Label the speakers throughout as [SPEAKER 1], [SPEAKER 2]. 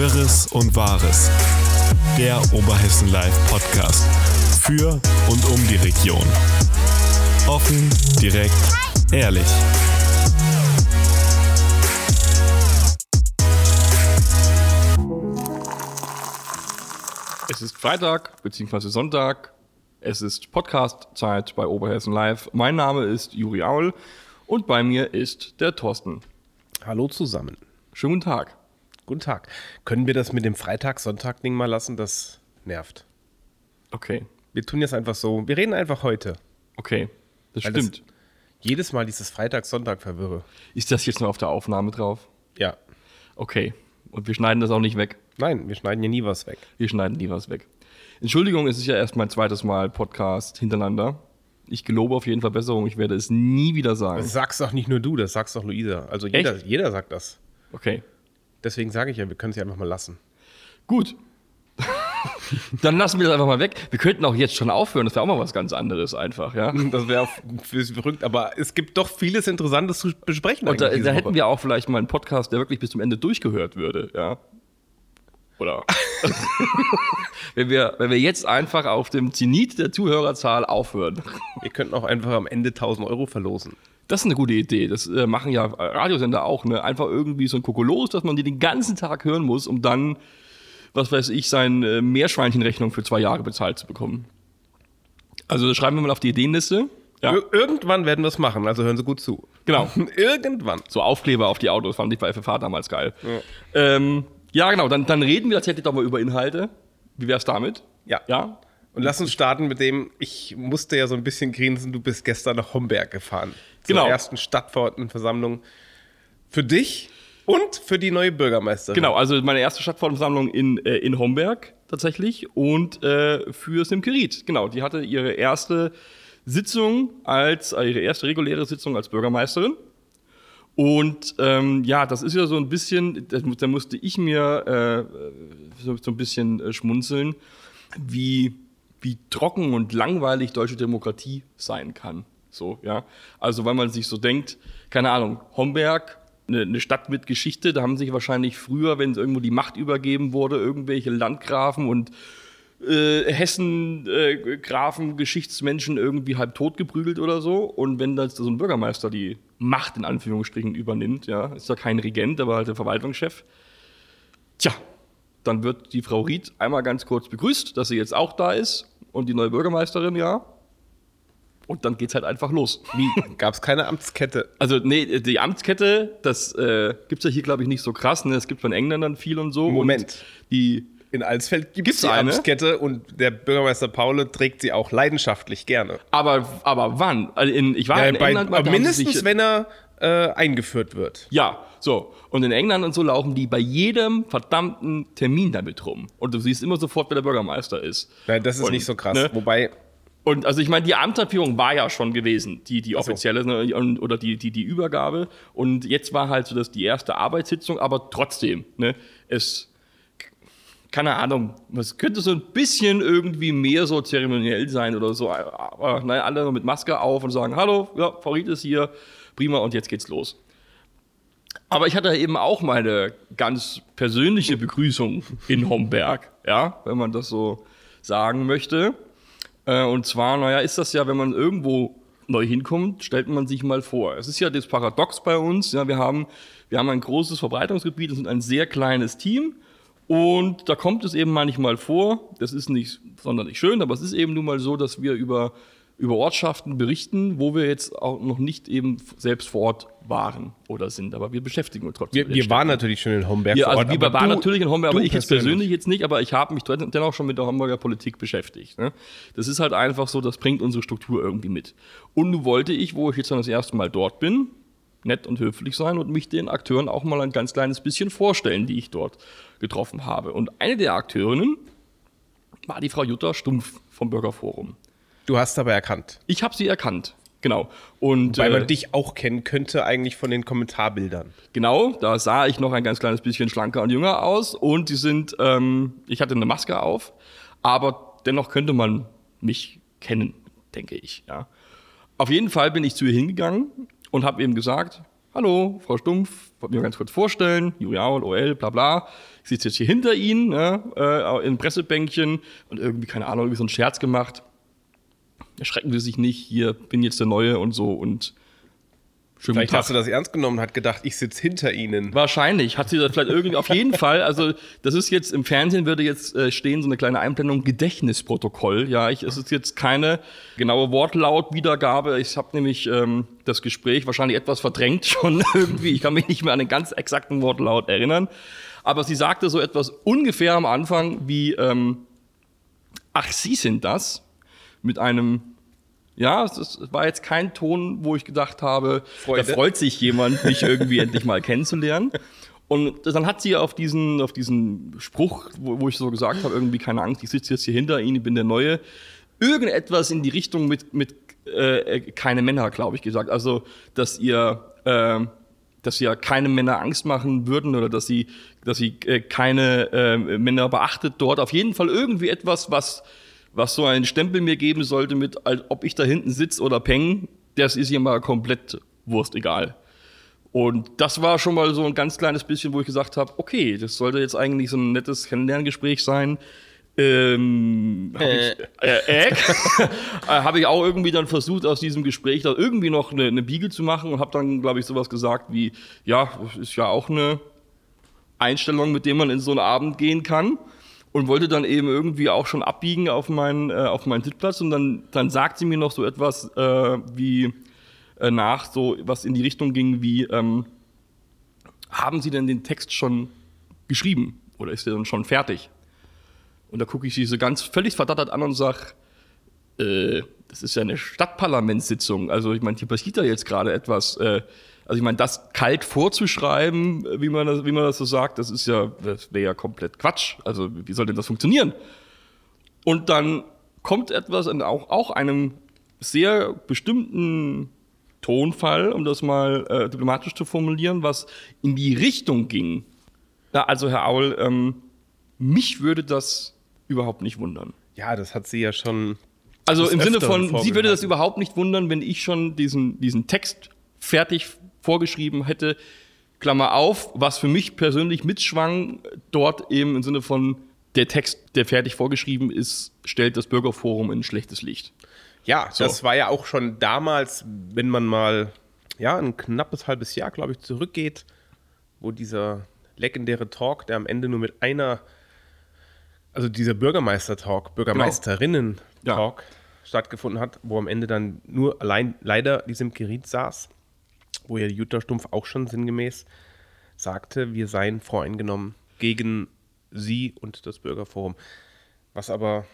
[SPEAKER 1] Wirres und Wahres. Der Oberhessen Live Podcast. Für und um die Region. Offen, direkt, ehrlich.
[SPEAKER 2] Es ist Freitag bzw. Sonntag. Es ist Podcast-Zeit bei Oberhessen Live. Mein Name ist Juri Aul und bei mir ist der Thorsten.
[SPEAKER 3] Hallo zusammen.
[SPEAKER 2] Schönen guten Tag.
[SPEAKER 3] Guten Tag. Können wir das mit dem Freitag-Sonntag-Ding mal lassen? Das nervt.
[SPEAKER 2] Okay,
[SPEAKER 3] Wir tun jetzt einfach so. Wir reden einfach heute.
[SPEAKER 2] okay. Das
[SPEAKER 3] Weil
[SPEAKER 2] stimmt.
[SPEAKER 3] Das jedes Mal dieses Freitag-Sonntag verwirre.
[SPEAKER 2] ist das jetzt noch auf der Aufnahme drauf?
[SPEAKER 3] Ja.
[SPEAKER 2] Okay. Und wir schneiden das auch nicht weg.
[SPEAKER 3] Nein, wir schneiden hier nie was weg.
[SPEAKER 2] Wir schneiden nie was weg. Entschuldigung, es ist ja erst mein zweites Mal Podcast hintereinander. Ich gelobe auf jeden Fall Besserung. Ich werde es nie wieder sagen.
[SPEAKER 3] Das sagst doch nicht nur du, das sagst doch Luisa. Also jeder,
[SPEAKER 2] Echt?
[SPEAKER 3] jeder sagt das.
[SPEAKER 2] Okay.
[SPEAKER 3] Deswegen sage ich ja, wir können es ja einfach mal lassen.
[SPEAKER 2] Gut. Dann lassen wir das einfach mal weg. Wir könnten auch jetzt schon aufhören. Das wäre auch mal was ganz anderes einfach, ja.
[SPEAKER 3] Das wäre verrückt, aber es gibt doch vieles Interessantes zu besprechen.
[SPEAKER 2] Und da, da hätten
[SPEAKER 3] Woche.
[SPEAKER 2] wir auch vielleicht mal einen Podcast, der wirklich bis zum Ende durchgehört würde, ja. Oder wenn, wir, wenn wir jetzt einfach auf dem Zenit der Zuhörerzahl aufhören.
[SPEAKER 3] Wir könnten auch einfach am Ende 1000 Euro verlosen.
[SPEAKER 2] Das ist eine gute Idee. Das äh, machen ja Radiosender auch, ne? Einfach irgendwie so ein Kokolos, dass man die den ganzen Tag hören muss, um dann, was weiß ich, seine äh, Meerschweinchenrechnung für zwei Jahre bezahlt zu bekommen. Also das schreiben wir mal auf die Ideenliste. Ja,
[SPEAKER 3] Ir irgendwann werden wir es machen, also hören Sie gut zu.
[SPEAKER 2] genau.
[SPEAKER 3] Irgendwann.
[SPEAKER 2] So Aufkleber auf die Autos fand ich bei FFH damals geil. Ja, ähm, ja genau. Dann, dann reden wir tatsächlich doch mal über Inhalte. Wie wär's damit?
[SPEAKER 3] Ja.
[SPEAKER 2] Ja?
[SPEAKER 3] Und lass uns starten mit dem, ich musste ja so ein bisschen grinsen, du bist gestern nach Homberg gefahren.
[SPEAKER 2] Genau.
[SPEAKER 3] Zur ersten Stadtverordnetenversammlung. Für dich und für die neue Bürgermeisterin.
[SPEAKER 2] Genau, also meine erste Stadtversammlung in, äh, in Homberg tatsächlich und äh, für Simkerit. Genau, die hatte ihre erste Sitzung als, äh, ihre erste reguläre Sitzung als Bürgermeisterin. Und ähm, ja, das ist ja so ein bisschen, da, da musste ich mir äh, so, so ein bisschen äh, schmunzeln, wie, wie trocken und langweilig deutsche Demokratie sein kann. So, ja. Also, weil man sich so denkt, keine Ahnung, Homberg, eine, eine Stadt mit Geschichte, da haben sich wahrscheinlich früher, wenn irgendwo die Macht übergeben wurde, irgendwelche Landgrafen und äh, Hessen, äh, Grafen, Geschichtsmenschen irgendwie halb tot geprügelt oder so. Und wenn dann so ein Bürgermeister die Macht in Anführungsstrichen übernimmt, ja, ist ja kein Regent, aber halt der Verwaltungschef. Tja, dann wird die Frau Ried einmal ganz kurz begrüßt, dass sie jetzt auch da ist und die neue Bürgermeisterin, ja. Und dann geht's halt einfach los.
[SPEAKER 3] Wie? Gab es keine Amtskette?
[SPEAKER 2] Also, nee, die Amtskette, das äh, gibt's ja hier, glaube ich, nicht so krass. Ne? Das gibt von Engländern viel und so.
[SPEAKER 3] Moment.
[SPEAKER 2] Und die,
[SPEAKER 3] In Alsfeld gibt
[SPEAKER 2] Gibt's
[SPEAKER 3] es die
[SPEAKER 2] eine?
[SPEAKER 3] Amtskette und der Bürgermeister Paule trägt sie auch leidenschaftlich gerne.
[SPEAKER 2] aber, aber wann? Also in, ich war
[SPEAKER 3] Ja,
[SPEAKER 2] in
[SPEAKER 3] bei,
[SPEAKER 2] England mal,
[SPEAKER 3] aber mindestens,
[SPEAKER 2] sich-
[SPEAKER 3] wenn er äh, eingeführt wird.
[SPEAKER 2] Ja, so. Und in England und so laufen die bei jedem verdammten Termin damit rum. Und du siehst immer sofort, wer der Bürgermeister ist.
[SPEAKER 3] Nein, das ist
[SPEAKER 2] Und,
[SPEAKER 3] nicht so krass.
[SPEAKER 2] ne?
[SPEAKER 3] Wobei,
[SPEAKER 2] Und also ich meine, die Amtsabführung war ja schon gewesen, die, die
[SPEAKER 3] so.
[SPEAKER 2] offizielle ne, und, oder die, die, die Übergabe. Und jetzt war halt so das die erste Arbeitssitzung, aber trotzdem, ne, es, keine Ahnung, es könnte so ein bisschen irgendwie mehr so zeremoniell sein oder so. Aber naja, alle noch mit Maske auf und sagen, hallo, ja, Ried ist hier, prima, und jetzt geht's los. Aber ich hatte eben auch meine ganz persönliche Begrüßung in Homberg, ja, wenn man das so sagen möchte. Äh, und zwar, naja, ist das ja, wenn man irgendwo neu hinkommt, stellt man sich mal vor. Es ist ja das Paradox bei uns, ja, wir haben, wir haben ein großes Verbreitungsgebiet und sind ein sehr kleines Team. Und da kommt es eben manchmal vor, das ist nicht sonderlich schön, aber es ist eben nun mal so, dass wir über, über Ortschaften berichten, wo wir jetzt auch noch nicht eben selbst vor Ort waren oder sind. Aber wir beschäftigen uns trotzdem.
[SPEAKER 3] wir, wir waren
[SPEAKER 2] Städten.
[SPEAKER 3] natürlich schon in Homberg
[SPEAKER 2] Ja, also
[SPEAKER 3] Ort.
[SPEAKER 2] wir waren natürlich in Homberg, aber ich jetzt persönlich jetzt nicht, aber ich habe mich dennoch schon mit der Homberger Politik beschäftigt. Ne? Das ist halt einfach so, das bringt unsere Struktur irgendwie mit. Und nun wollte ich, wo ich jetzt dann das erste Mal dort bin, nett und höflich sein und mich den Akteuren auch mal ein ganz kleines bisschen vorstellen, die ich dort getroffen habe. Und eine der Akteurinnen war die Frau Jutta Stumpf vom Bürgerforum.
[SPEAKER 3] Du hast aber erkannt.
[SPEAKER 2] Ich habe sie erkannt. Genau. Und
[SPEAKER 3] Weil
[SPEAKER 2] äh,
[SPEAKER 3] man dich auch kennen könnte, eigentlich von den Kommentarbildern.
[SPEAKER 2] Genau, da sah ich noch ein ganz kleines bisschen schlanker und jünger aus und die sind, ähm, ich hatte eine Maske auf, aber dennoch könnte man mich kennen, denke ich. Ja. Auf jeden Fall bin ich zu ihr hingegangen und habe eben gesagt, hallo, Frau Stumpf, wollte mir ganz kurz vorstellen, Julia OL, bla bla. Ich sitze jetzt hier hinter Ihnen, ne, äh, in Pressebänkchen und irgendwie, keine Ahnung, irgendwie so einen Scherz gemacht. Erschrecken Sie sich nicht, hier bin jetzt der Neue und so und
[SPEAKER 3] Schönen vielleicht hast du das ernst genommen, hat gedacht, ich sitze hinter ihnen.
[SPEAKER 2] Wahrscheinlich hat sie das vielleicht irgendwie auf jeden Fall. Also das ist jetzt im Fernsehen würde jetzt äh, stehen so eine kleine Einblendung Gedächtnisprotokoll. Ja, ich, es ist jetzt keine genaue Wortlautwiedergabe. Ich habe nämlich ähm, das Gespräch wahrscheinlich etwas verdrängt schon irgendwie. Ich kann mich nicht mehr an den ganz exakten Wortlaut erinnern. Aber sie sagte so etwas ungefähr am Anfang wie ähm, Ach, Sie sind das mit einem ja, es, war jetzt kein Ton, wo ich gedacht habe, Freude. da freut sich jemand, mich irgendwie endlich mal kennenzulernen. Und dann hat sie auf diesen, auf diesen Spruch, wo, wo ich so gesagt habe, irgendwie keine Angst, ich sitze jetzt hier hinter Ihnen, ich bin der Neue, irgendetwas in die Richtung mit, mit äh, keine Männer, glaube ich, gesagt. Also, dass ihr, äh, dass ihr keine Männer Angst machen würden oder dass sie, dass sie äh, keine äh, Männer beachtet dort. Auf jeden Fall irgendwie etwas, was was so einen Stempel mir geben sollte mit, als ob ich da hinten sitze oder peng, das ist ihr mal komplett Wurst egal. Und das war schon mal so ein ganz kleines bisschen, wo ich gesagt habe, okay, das sollte jetzt eigentlich so ein nettes Kennenlerngespräch sein. Ähm, habe äh. ich, äh, äh, hab ich auch irgendwie dann versucht, aus diesem Gespräch da irgendwie noch eine, eine Biege zu machen und habe dann, glaube ich, sowas gesagt wie, ja, das ist ja auch eine Einstellung, mit der man in so einen Abend gehen kann und wollte dann eben irgendwie auch schon abbiegen auf meinen, äh, auf meinen Sitzplatz. Und dann, dann sagt sie mir noch so etwas äh, wie äh, nach, so was in die Richtung ging wie, ähm, haben Sie denn den Text schon geschrieben oder ist der dann schon fertig? Und da gucke ich sie so ganz völlig verdattert an und sage, äh, das ist ja eine Stadtparlamentssitzung, also ich meine, hier passiert da jetzt gerade etwas, äh, also ich meine, das kalt vorzuschreiben, wie man das, wie man das so sagt, das ist ja, das wäre ja komplett Quatsch. Also wie soll denn das funktionieren? Und dann kommt etwas in auch, auch einem sehr bestimmten Tonfall, um das mal äh, diplomatisch zu formulieren, was in die Richtung ging. Ja, also Herr Aul, ähm, mich würde das überhaupt nicht wundern.
[SPEAKER 3] Ja, das hat sie ja schon.
[SPEAKER 2] Also im Sinne von, sie würde das überhaupt nicht wundern, wenn ich schon diesen, diesen Text fertig vorgeschrieben hätte, Klammer auf, was für mich persönlich mitschwang, dort eben im Sinne von der Text, der fertig vorgeschrieben ist, stellt das Bürgerforum in ein schlechtes Licht.
[SPEAKER 3] Ja, so. das war ja auch schon damals, wenn man mal ja, ein knappes halbes Jahr, glaube ich, zurückgeht, wo dieser legendäre Talk, der am Ende nur mit einer, also dieser Bürgermeister-Talk, Bürgermeisterinnen-Talk ja. stattgefunden hat, wo am Ende dann nur allein leider die Simkerit saß wo ja Jutta Stumpf auch schon sinngemäß sagte, wir seien voreingenommen gegen sie und das Bürgerforum. Was aber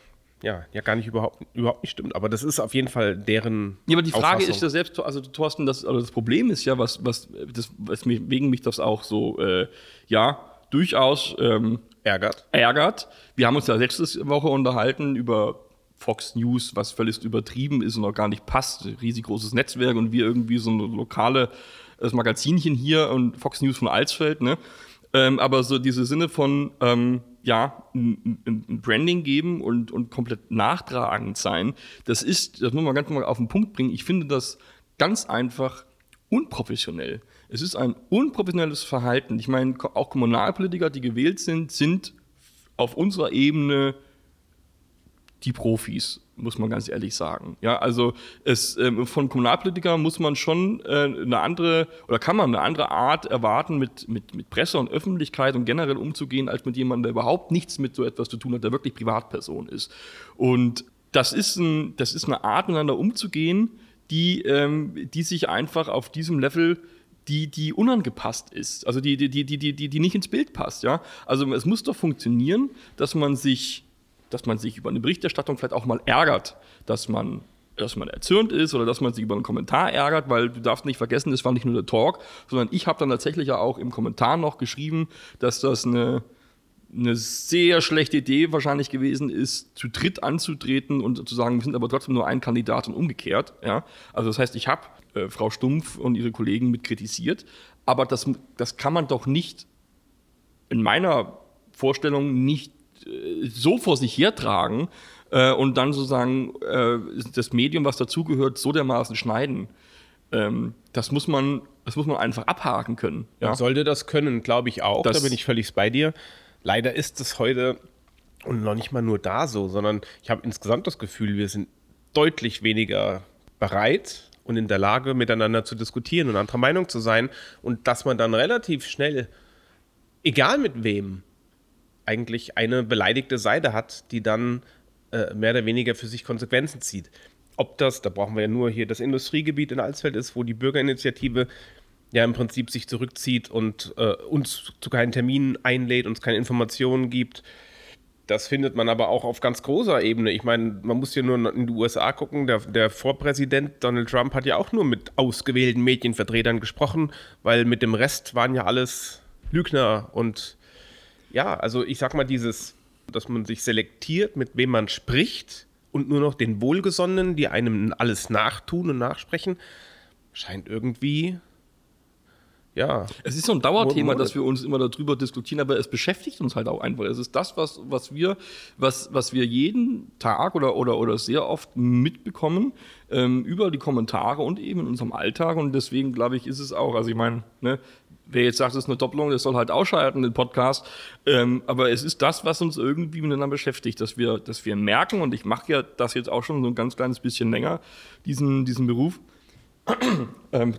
[SPEAKER 3] ja, ja gar nicht überhaupt, überhaupt nicht stimmt. Aber das ist auf jeden Fall deren.
[SPEAKER 2] Ja, aber die Frage ist ja selbst, also Thorsten, das, also das Problem ist ja, was, was, das, weswegen mich das auch so, äh, ja, durchaus ähm, ärgert. ärgert. Wir haben uns ja letzte Woche unterhalten über Fox News, was völlig übertrieben ist und auch gar nicht passt. Riesengroßes Netzwerk und wir irgendwie so ein lokale das Magazinchen hier und Fox News von Alsfeld, ne? Ähm, aber so diese Sinne von, ähm, ja, ein, ein, Branding geben und, und komplett nachtragend sein, das ist, das muss man ganz mal auf den Punkt bringen, ich finde das ganz einfach unprofessionell. Es ist ein unprofessionelles Verhalten. Ich meine, auch Kommunalpolitiker, die gewählt sind, sind auf unserer Ebene die Profis, muss man ganz ehrlich sagen. Ja, also es, ähm, von Kommunalpolitikern muss man schon äh, eine andere oder kann man eine andere Art erwarten, mit, mit, mit Presse und Öffentlichkeit und generell umzugehen, als mit jemandem, der überhaupt nichts mit so etwas zu tun hat, der wirklich Privatperson ist. Und das ist, ein, das ist eine Art, miteinander umzugehen, die, ähm, die sich einfach auf diesem Level die, die unangepasst ist, also die, die, die, die, die, die nicht ins Bild passt, ja. Also es muss doch funktionieren, dass man sich dass man sich über eine Berichterstattung vielleicht auch mal ärgert, dass man dass man erzürnt ist oder dass man sich über einen Kommentar ärgert, weil du darfst nicht vergessen, das war nicht nur der Talk, sondern ich habe dann tatsächlich ja auch im Kommentar noch geschrieben, dass das eine, eine sehr schlechte Idee wahrscheinlich gewesen ist, zu dritt anzutreten und zu sagen, wir sind aber trotzdem nur ein Kandidat und umgekehrt. Ja? Also das heißt, ich habe äh, Frau Stumpf und ihre Kollegen mit kritisiert, aber das, das kann man doch nicht in meiner Vorstellung nicht so vor sich hertragen äh, und dann sozusagen äh, das Medium, was dazugehört, so dermaßen schneiden. ähm, das muss man, das muss man einfach abhaken können. Ja?
[SPEAKER 3] Man sollte das können, glaube ich auch.
[SPEAKER 2] Das-
[SPEAKER 3] da bin ich völlig bei dir. Leider ist es heute und noch nicht mal nur da so, sondern ich habe insgesamt das Gefühl, wir sind deutlich weniger bereit und in der Lage, miteinander zu diskutieren und anderer Meinung zu sein und dass man dann relativ schnell, egal mit wem, eigentlich eine beleidigte Seite hat, die dann äh, mehr oder weniger für sich Konsequenzen zieht. Ob das, da brauchen wir ja nur hier das Industriegebiet in Alsfeld ist, wo die Bürgerinitiative ja im Prinzip sich zurückzieht und äh, uns zu keinen Terminen einlädt, uns keine Informationen gibt. Das findet man aber auch auf ganz großer Ebene. Ich meine, man muss ja nur in die USA gucken. Der, der Vorpräsident Donald Trump hat ja auch nur mit ausgewählten Medienvertretern gesprochen, weil mit dem Rest waren ja alles Lügner. Und ja, also ich sag mal, dieses, dass man sich selektiert, mit wem man spricht und nur noch den Wohlgesonnenen, die einem alles nachtun und nachsprechen, scheint irgendwie, ja,
[SPEAKER 2] Es ist so ein Dauerthema, dass wir uns immer darüber diskutieren, aber es beschäftigt uns halt auch einfach. Es ist das, was, was, wir, was, was wir jeden Tag oder, oder, oder sehr oft mitbekommen ähm, über die Kommentare und eben in unserem Alltag. Und deswegen, glaube ich, ist es auch, also ich meine, ne, wer jetzt sagt, es ist eine Doppelung, der soll halt ausschalten, den Podcast. Ähm, aber es ist das, was uns irgendwie miteinander beschäftigt, dass wir, dass wir merken, und ich mache ja das jetzt auch schon so ein ganz kleines bisschen länger, diesen, diesen Beruf, ähm,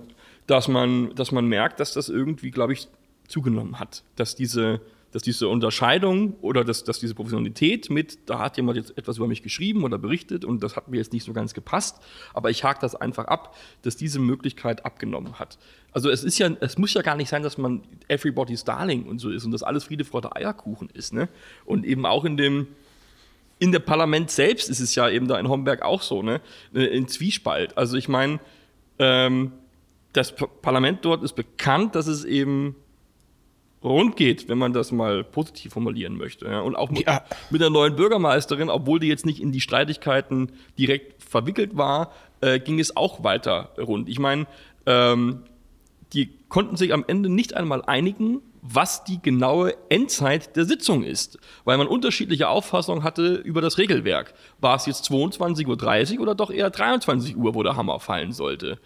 [SPEAKER 2] dass, man, dass man merkt, dass das irgendwie, glaube ich, zugenommen hat. Dass diese, dass diese Unterscheidung oder dass, dass diese Professionalität mit, da hat jemand jetzt etwas über mich geschrieben oder berichtet und das hat mir jetzt nicht so ganz gepasst, aber ich hake das einfach ab, dass diese Möglichkeit abgenommen hat. Also es ist ja, es muss ja gar nicht sein, dass man everybody's darling und so ist und dass alles Friede, Freude, Eierkuchen ist. Ne? Und eben auch in dem, in der Parlament selbst ist es ja eben da in Homberg auch so, ne? In Zwiespalt. Also ich meine, ähm, das Parlament dort ist bekannt, dass es eben rund geht, wenn man das mal positiv formulieren möchte. Ja? Und auch mit,
[SPEAKER 3] Ja.
[SPEAKER 2] mit der neuen Bürgermeisterin, obwohl die jetzt nicht in die Streitigkeiten direkt verwickelt war, äh, ging es auch weiter rund. Ich meine, ähm, die konnten sich am Ende nicht einmal einigen, was die genaue Endzeit der Sitzung ist, weil man unterschiedliche Auffassungen hatte über das Regelwerk. War es jetzt 22.30 Uhr oder doch eher 23 Uhr, wo der Hammer fallen sollte?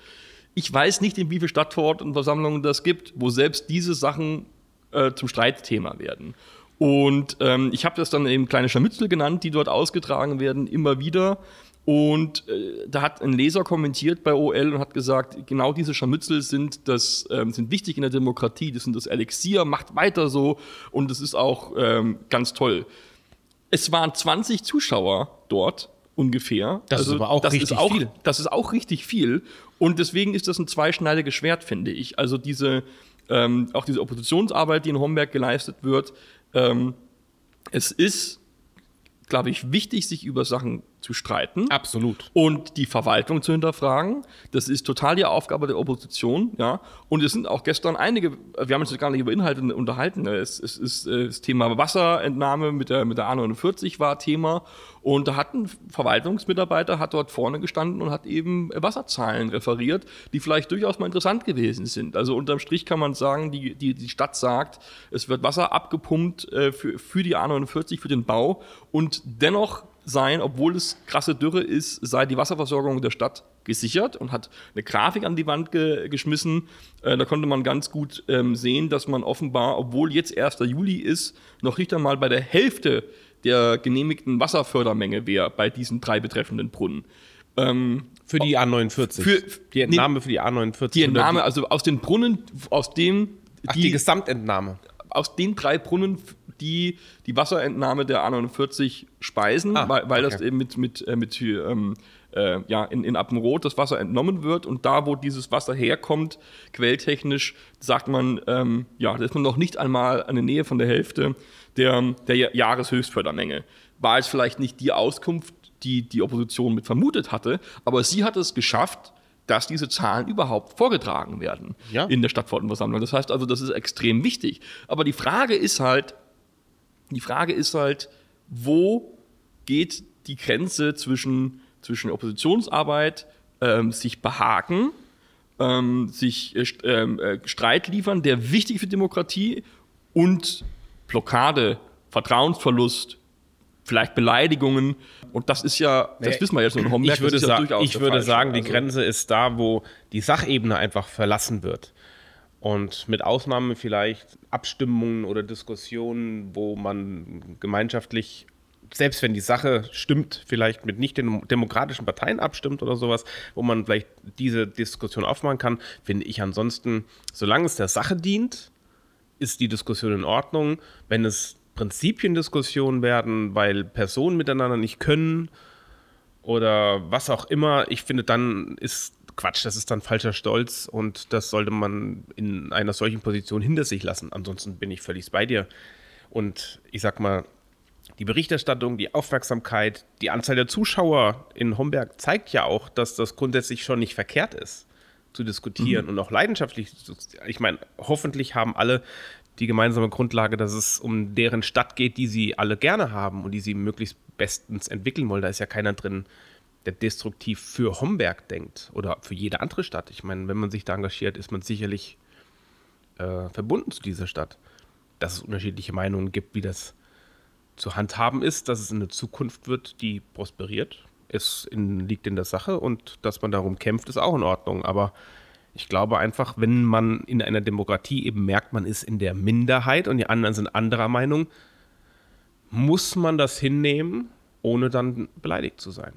[SPEAKER 2] Ich weiß nicht, in wie vielen Stadtverordnetenversammlungen das gibt, wo selbst diese Sachen äh, zum Streitthema werden. Und ähm, ich habe das dann eben kleine Scharmützel genannt, die dort ausgetragen werden, immer wieder. Und äh, da hat ein Leser kommentiert bei OL und hat gesagt, genau diese Scharmützel sind, das, ähm, sind wichtig in der Demokratie, das sind das Elixier, macht weiter so und das ist auch ähm, ganz toll. Es waren 20 Zuschauer dort ungefähr.
[SPEAKER 3] Das ist aber auch richtig
[SPEAKER 2] auch,
[SPEAKER 3] viel.
[SPEAKER 2] Das ist auch richtig viel. Und deswegen ist das ein zweischneidiges Schwert, finde ich. Also diese, ähm, auch diese Oppositionsarbeit, die in Homberg geleistet wird, ähm, es ist, glaube ich, wichtig, sich über Sachen zu streiten
[SPEAKER 3] absolut.
[SPEAKER 2] und die Verwaltung zu hinterfragen. Das ist total die Aufgabe der Opposition, ja. Und es sind auch gestern einige, wir haben uns jetzt gar nicht über Inhalte unterhalten. ne. Es, es ist äh, das Thema Wasserentnahme mit der, mit der A49 war Thema. Und da hat ein Verwaltungsmitarbeiter hat dort vorne gestanden und hat eben Wasserzahlen referiert, die vielleicht durchaus mal interessant gewesen sind. Also unterm Strich kann man sagen, die, die, die Stadt sagt, es wird Wasser abgepumpt äh, für, für die A49, für den Bau und dennoch sein, obwohl es krasse Dürre ist, sei die Wasserversorgung der Stadt gesichert und hat eine Grafik an die Wand ge geschmissen. Äh, da konnte man ganz gut ähm, sehen, dass man offenbar, obwohl jetzt 1. Juli ist, noch nicht einmal bei der Hälfte der genehmigten Wasserfördermenge wäre bei diesen drei betreffenden Brunnen. Ähm,
[SPEAKER 3] Für die A49.
[SPEAKER 2] Für-
[SPEAKER 3] die Entnahme für die A49.
[SPEAKER 2] die Entnahme, also aus den Brunnen, aus dem
[SPEAKER 3] die, ach, die, Gesamtentnahme.
[SPEAKER 2] Aus den drei Brunnen, die die Wasserentnahme der A49 speisen,
[SPEAKER 3] Ah,
[SPEAKER 2] weil, weil das
[SPEAKER 3] okay.
[SPEAKER 2] eben mit, mit, äh, mit ähm, äh, ja, in, in Appenroth das Wasser entnommen wird und da, wo dieses Wasser herkommt, quelltechnisch, sagt man, ähm, ja, da ist man noch nicht einmal an der Nähe von der Hälfte der, der Ja- Jahreshöchstfördermenge. War jetzt vielleicht nicht die Auskunft, die die Opposition mit vermutet hatte, aber sie hat es geschafft, dass diese Zahlen überhaupt vorgetragen werden
[SPEAKER 3] Ja.
[SPEAKER 2] in der Stadtverordnetenversammlung. Das heißt also, das ist extrem wichtig. Aber die Frage ist halt, die Frage ist halt, wo geht die Grenze zwischen, zwischen Oppositionsarbeit, ähm, sich behaken, ähm, sich äh, ähm, äh, Streit liefern, der wichtig für Demokratie und Blockade, Vertrauensverlust, vielleicht Beleidigungen. Und das ist ja, das
[SPEAKER 3] Nee,
[SPEAKER 2] wissen wir jetzt nur in Homberg.
[SPEAKER 3] ich würde,
[SPEAKER 2] ja
[SPEAKER 3] sa ich würde sagen, die
[SPEAKER 2] Also-
[SPEAKER 3] Grenze ist da, wo die Sachebene einfach verlassen wird. Und mit Ausnahme vielleicht Abstimmungen oder Diskussionen, wo man gemeinschaftlich, selbst wenn die Sache stimmt, vielleicht mit nicht den demokratischen Parteien abstimmt oder sowas, wo man vielleicht diese Diskussion aufmachen kann, finde ich ansonsten, solange es der Sache dient, ist die Diskussion in Ordnung. Wenn es Prinzipiendiskussionen werden, weil Personen miteinander nicht können oder was auch immer, ich finde, dann ist Quatsch, das ist dann falscher Stolz und das sollte man in einer solchen Position hinter sich lassen. Ansonsten bin ich völlig bei dir. Und ich sag mal, die Berichterstattung, die Aufmerksamkeit, die Anzahl der Zuschauer in Homberg zeigt ja auch, dass das grundsätzlich schon nicht verkehrt ist, zu diskutieren und auch leidenschaftlich. zu- Ich meine, hoffentlich haben alle die gemeinsame Grundlage, dass es um deren Stadt geht, die sie alle gerne haben und die sie möglichst bestens entwickeln wollen. Da ist ja keiner drin, der destruktiv für Homberg denkt oder für jede andere Stadt. Ich meine, wenn man sich da engagiert, ist man sicherlich äh, verbunden zu dieser Stadt. Dass es unterschiedliche Meinungen gibt, wie das zu handhaben ist, dass es eine Zukunft wird, die prosperiert. Es in, liegt in der Sache und dass man darum kämpft, ist auch in Ordnung. Aber ich glaube einfach, wenn man in einer Demokratie eben merkt, man ist in der Minderheit und die anderen sind anderer Meinung, muss man das hinnehmen, ohne dann beleidigt zu sein.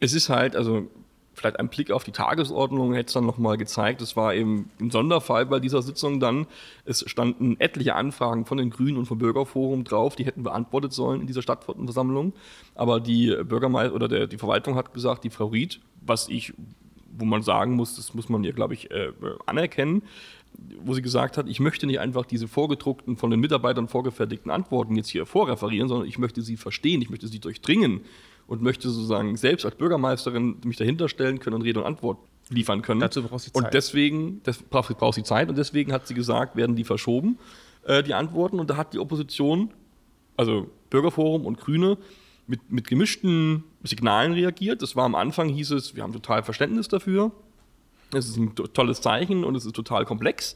[SPEAKER 2] es ist halt, also vielleicht ein Blick auf die Tagesordnung hätte es dann nochmal gezeigt. Es war eben ein Sonderfall bei dieser Sitzung dann. Es standen etliche Anfragen von den Grünen und vom Bürgerforum drauf, die hätten beantwortet sollen in dieser Stadtversammlung. Aber die Bürgermeister oder der, die Verwaltung hat gesagt, die Frau Ried, was ich, wo man sagen muss, das muss man ihr, glaube ich, äh, anerkennen, wo sie gesagt hat, ich möchte nicht einfach diese vorgedruckten, von den Mitarbeitern vorgefertigten Antworten jetzt hier vorreferieren, sondern ich möchte sie verstehen, ich möchte sie durchdringen und möchte sozusagen selbst als Bürgermeisterin mich dahinter stellen können und Rede und Antwort liefern können.
[SPEAKER 3] Dazu braucht sie Zeit.
[SPEAKER 2] Und deswegen, das braucht, braucht sie Zeit und deswegen hat sie gesagt, werden die verschoben, äh, die Antworten. Und da hat die Opposition, also Bürgerforum und Grüne, mit, mit gemischten Signalen reagiert. Das war am Anfang, hieß es, wir haben total Verständnis dafür. Es ist ein to- tolles Zeichen und es ist total komplex.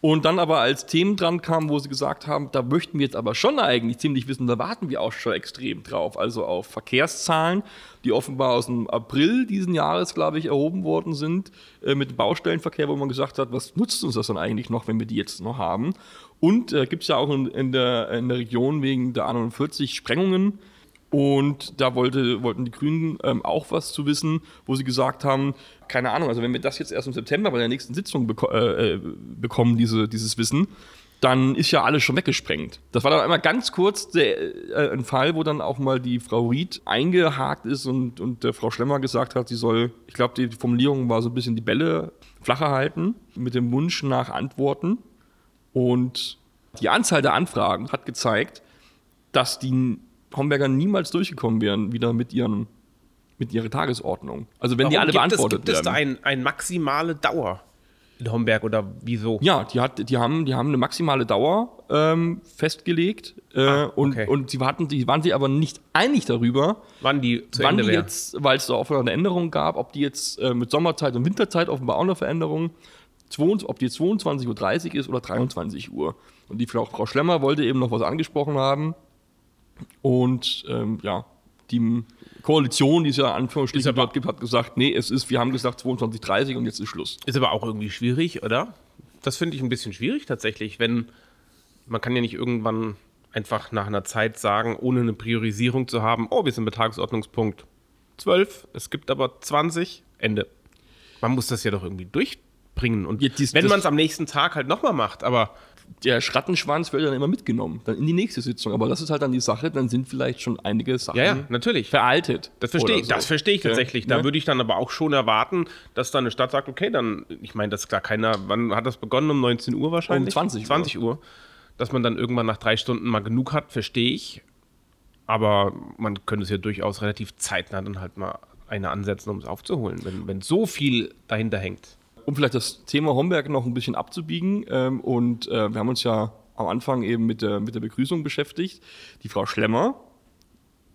[SPEAKER 2] Und dann aber als Themen dran kamen, wo sie gesagt haben, da möchten wir jetzt aber schon eigentlich ziemlich wissen, da warten wir auch schon extrem drauf. Also auf Verkehrszahlen, die offenbar aus dem April diesen Jahres, glaube ich, erhoben worden sind, äh, mit Baustellenverkehr, wo man gesagt hat, was nutzt uns das dann eigentlich noch, wenn wir die jetzt noch haben? Und äh, gibt es ja auch in, in, der, in der Region wegen der A49 Sprengungen. Und da wollte, wollten die Grünen ähm, auch was zu wissen, wo sie gesagt haben, keine Ahnung, also wenn wir das jetzt erst im September bei der nächsten Sitzung beko äh, äh, bekommen, diese, dieses Wissen, dann ist ja alles schon weggesprengt. Das war dann einmal ganz kurz der, äh, ein Fall, wo dann auch mal die Frau Ried eingehakt ist und, und der Frau Schlemmer gesagt hat, sie soll, ich glaube, die Formulierung war so ein bisschen die Bälle flacher halten, mit dem Wunsch nach Antworten. Und die Anzahl der Anfragen hat gezeigt, dass die Homberger niemals durchgekommen wären, wieder mit ihren mit ihrer Tagesordnung. Also wenn die alle
[SPEAKER 3] gibt es,
[SPEAKER 2] beantwortet
[SPEAKER 3] gibt es da
[SPEAKER 2] werden.
[SPEAKER 3] ein, ein maximale Dauer in Homberg oder wieso?
[SPEAKER 2] Ja, die, hat, die, haben, die haben eine maximale Dauer ähm, festgelegt äh,
[SPEAKER 3] Ah,
[SPEAKER 2] und,
[SPEAKER 3] okay.
[SPEAKER 2] und sie hatten, die waren sich aber nicht einig darüber,
[SPEAKER 3] Wann die zu
[SPEAKER 2] wann
[SPEAKER 3] Ende
[SPEAKER 2] die jetzt, weil es da offenbar eine Änderung gab, ob die jetzt äh, mit Sommerzeit und Winterzeit offenbar auch eine Veränderung, 22, ob die jetzt 22.30 Uhr ist oder 23 Uhr. Und die Frau, Frau Schlemmer wollte eben noch was angesprochen haben. Und ähm, ja, die Koalition, die es ja Anführungsstrichen dort gibt, hat gesagt, nee, es ist, wir haben gesagt 22.30 und jetzt ist Schluss.
[SPEAKER 3] Ist aber auch irgendwie schwierig, oder? Das finde ich ein bisschen schwierig tatsächlich, wenn man kann ja nicht irgendwann einfach nach einer Zeit sagen, ohne eine Priorisierung zu haben, oh, wir sind bei Tagesordnungspunkt 12, es gibt aber 20, Ende. Man muss das ja doch irgendwie durchbringen. Und
[SPEAKER 2] Ja, dies-
[SPEAKER 3] wenn man es am nächsten Tag halt nochmal macht, aber
[SPEAKER 2] der Schrattenschwanz wird dann immer mitgenommen, dann in die nächste Sitzung. Aber das ist halt dann die Sache, dann sind vielleicht schon einige Sachen
[SPEAKER 3] ja, ja, natürlich.
[SPEAKER 2] veraltet.
[SPEAKER 3] Das verstehe ich,
[SPEAKER 2] so.
[SPEAKER 3] das verstehe ich tatsächlich. Da
[SPEAKER 2] ne?
[SPEAKER 3] würde ich dann aber auch schon erwarten, dass dann eine Stadt sagt, okay, dann, ich meine, das ist klar keiner, wann hat das begonnen? Um 19 Uhr wahrscheinlich?
[SPEAKER 2] Um 20 Uhr.
[SPEAKER 3] 20 Uhr. Dass man dann irgendwann nach drei Stunden mal genug hat, verstehe ich. Aber man könnte es ja durchaus relativ zeitnah dann halt mal eine ansetzen, um es aufzuholen, wenn, wenn so viel dahinter hängt.
[SPEAKER 2] Um vielleicht das Thema Homberg noch ein bisschen abzubiegen. Ähm, und äh, wir haben uns ja am Anfang eben mit der, mit der Begrüßung beschäftigt. Die Frau Schlemmer,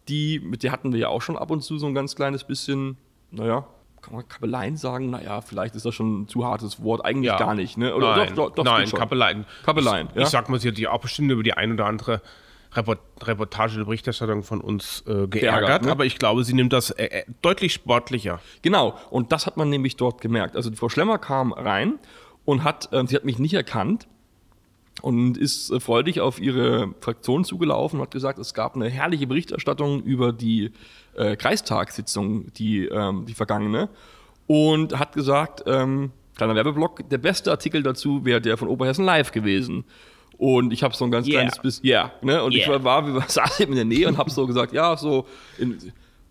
[SPEAKER 2] die, mit der hatten wir ja auch schon ab und zu so ein ganz kleines bisschen, naja, kann man Kabeleien sagen? Naja, vielleicht ist das schon ein zu hartes Wort. Eigentlich gar nicht, ne?
[SPEAKER 3] nein,
[SPEAKER 2] doch, doch, doch,
[SPEAKER 3] nein. Kappeleien.
[SPEAKER 2] Kabeleien,
[SPEAKER 3] Ich,
[SPEAKER 2] ja.
[SPEAKER 3] ich sag mal, sie hat sich auch bestimmt über die ein oder andere Report Berichterstattung von uns äh, geärgert,
[SPEAKER 2] Geärgert, ne?
[SPEAKER 3] aber ich glaube, sie nimmt das äh, äh, deutlich sportlicher.
[SPEAKER 2] Genau, und das hat man nämlich dort gemerkt. Also Frau Schlemmer kam rein und hat, ähm, sie hat mich nicht erkannt und ist äh, freudig auf ihre Fraktion zugelaufen und hat gesagt, es gab eine herrliche Berichterstattung über die äh, Kreistagssitzung, die, ähm, die vergangene, und hat gesagt, ähm, kleiner Werbeblock, der beste Artikel dazu wäre der von Oberhessen Live gewesen. Und ich habe so ein ganz
[SPEAKER 3] Yeah.
[SPEAKER 2] kleines bisschen, ja, ne? und ich
[SPEAKER 3] Yeah.
[SPEAKER 2] war, war, wir saßen eben in der Nähe und habe so gesagt, ja, so in,